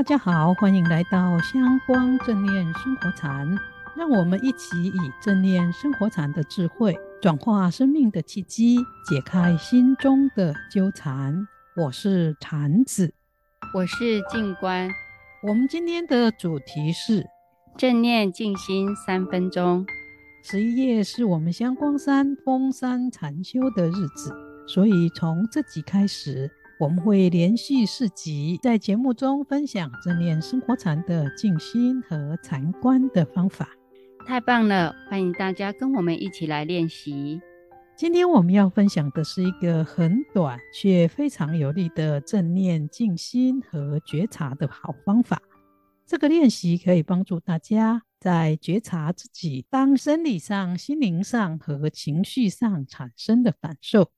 大家好，欢迎来到香光正念生活禅，让我们一起以正念生活禅的智慧，转化生命的契机，解开心中的纠缠。我是禅子，我是静观。我们今天的主题是正念静心三分钟。十一月是我们香光山封山禅修的日子，所以从这集开始，我们会连续四集在节目中分享正念生活禅的静心和禅观的方法。太棒了，欢迎大家跟我们一起来练习。今天我们要分享的是一个很短却非常有力的正念静心和觉察的好方法。这个练习可以帮助大家在觉察自己当生理上、心灵上和情绪上产生的感受，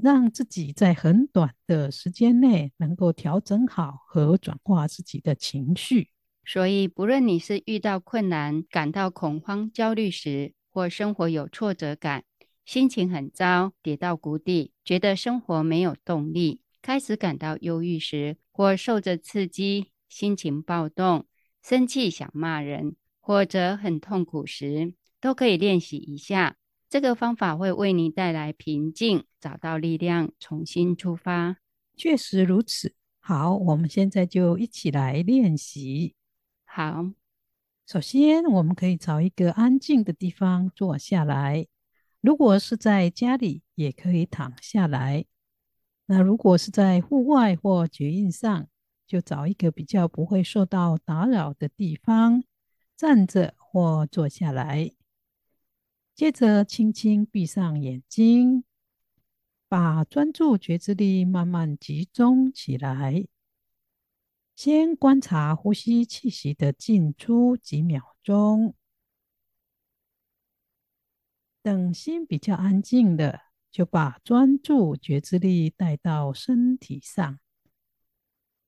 让自己在很短的时间内能够调整好和转化自己的情绪。所以，不论你是遇到困难、感到恐慌、焦虑时，或生活有挫折感，心情很糟，跌到谷底，觉得生活没有动力，开始感到忧郁时，或受着刺激，心情暴动，生气想骂人，或者很痛苦时，都可以练习一下。这个方法会为你带来平静，找到力量，重新出发。确实如此。好，我们现在就一起来练习。好，首先我们可以找一个安静的地方坐下来。如果是在家里，也可以躺下来。那如果是在户外或捷运上，就找一个比较不会受到打扰的地方，站着或坐下来。接着轻轻闭上眼睛，把专注觉知力慢慢集中起来。先观察呼吸气息的进出几秒钟。等心比较安静了，就把专注觉知力带到身体上，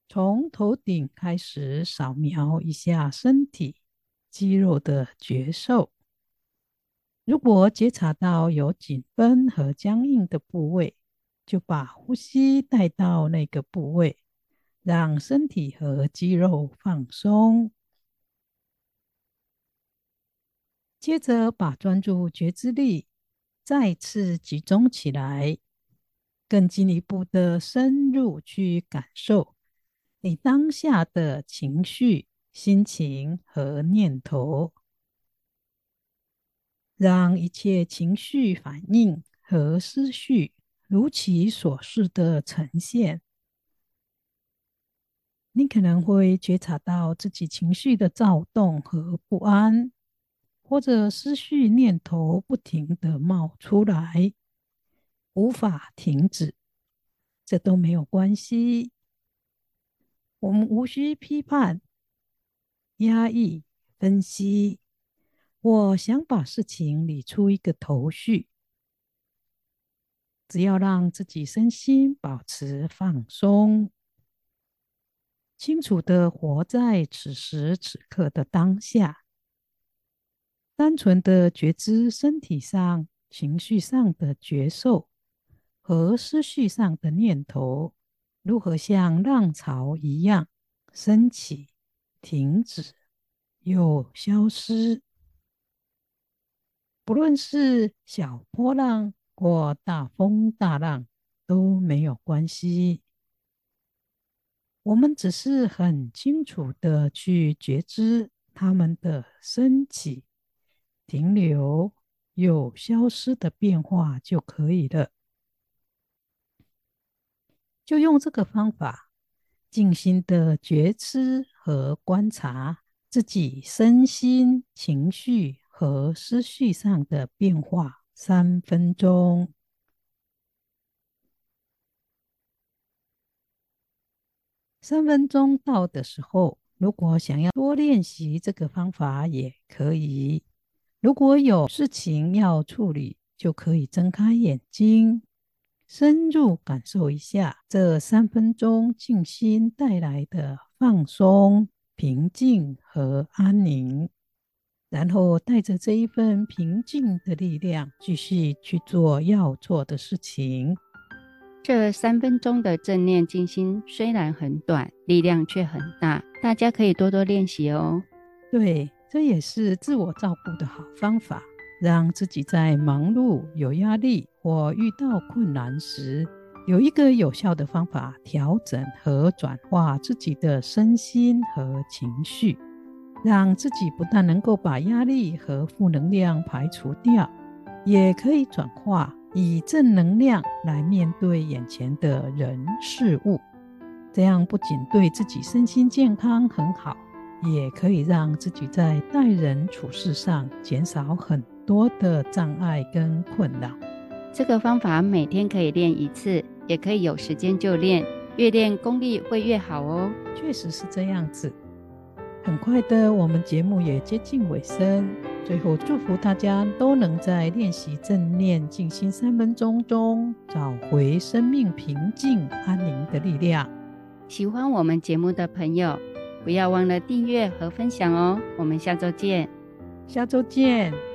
从头顶开始扫描一下身体肌肉的觉受。如果觉察到有紧绷和僵硬的部位，就把呼吸带到那个部位，让身体和肌肉放松。接着把专注觉知力再次集中起来，更进一步的深入去感受你当下的情绪、心情和念头，让一切情绪反应和思绪如其所示的呈现。你可能会觉察到自己情绪的躁动和不安。或者思绪念头不停的冒出来，无法停止，这都没有关系。我们无需批判、压抑、分析。我想把事情理出一个头绪，只要让自己身心保持放松，清楚地活在此时此刻的当下。单纯的觉知身体上、情绪上的觉受和思绪上的念头，如何像浪潮一样升起、停止又消失。不论是小波浪或大风大浪都没有关系。我们只是很清楚的去觉知它们的升起。停留有消失的变化就可以了。就用这个方法，静心的觉知和观察自己身心、情绪和思绪上的变化，三分钟。三分钟到的时候，如果想要多练习这个方法，也可以。如果有事情要处理，就可以睁开眼睛，深入感受一下这三分钟静心带来的放松、平静和安宁，然后带着这一份平静的力量，继续去做要做的事情。这三分钟的正念静心虽然很短，力量却很大。大家可以多多练习哦。对，这也是自我照顾的好方法，让自己在忙碌、有压力或遇到困难时，有一个有效的方法调整和转化自己的身心和情绪，让自己不但能够把压力和负能量排除掉，也可以转化以正能量来面对眼前的人事物。这样不仅对自己身心健康很好，也可以让自己在待人处事上减少很多的障碍跟困扰。这个方法每天可以练一次，也可以有时间就练，越练功力会越好哦。确实是这样子。很快的，我们节目也接近尾声，最后祝福大家都能在练习正念静心三分钟中，找回生命平静安宁的力量。喜欢我们节目的朋友，不要忘了订阅和分享哦。我们下周见，下周见。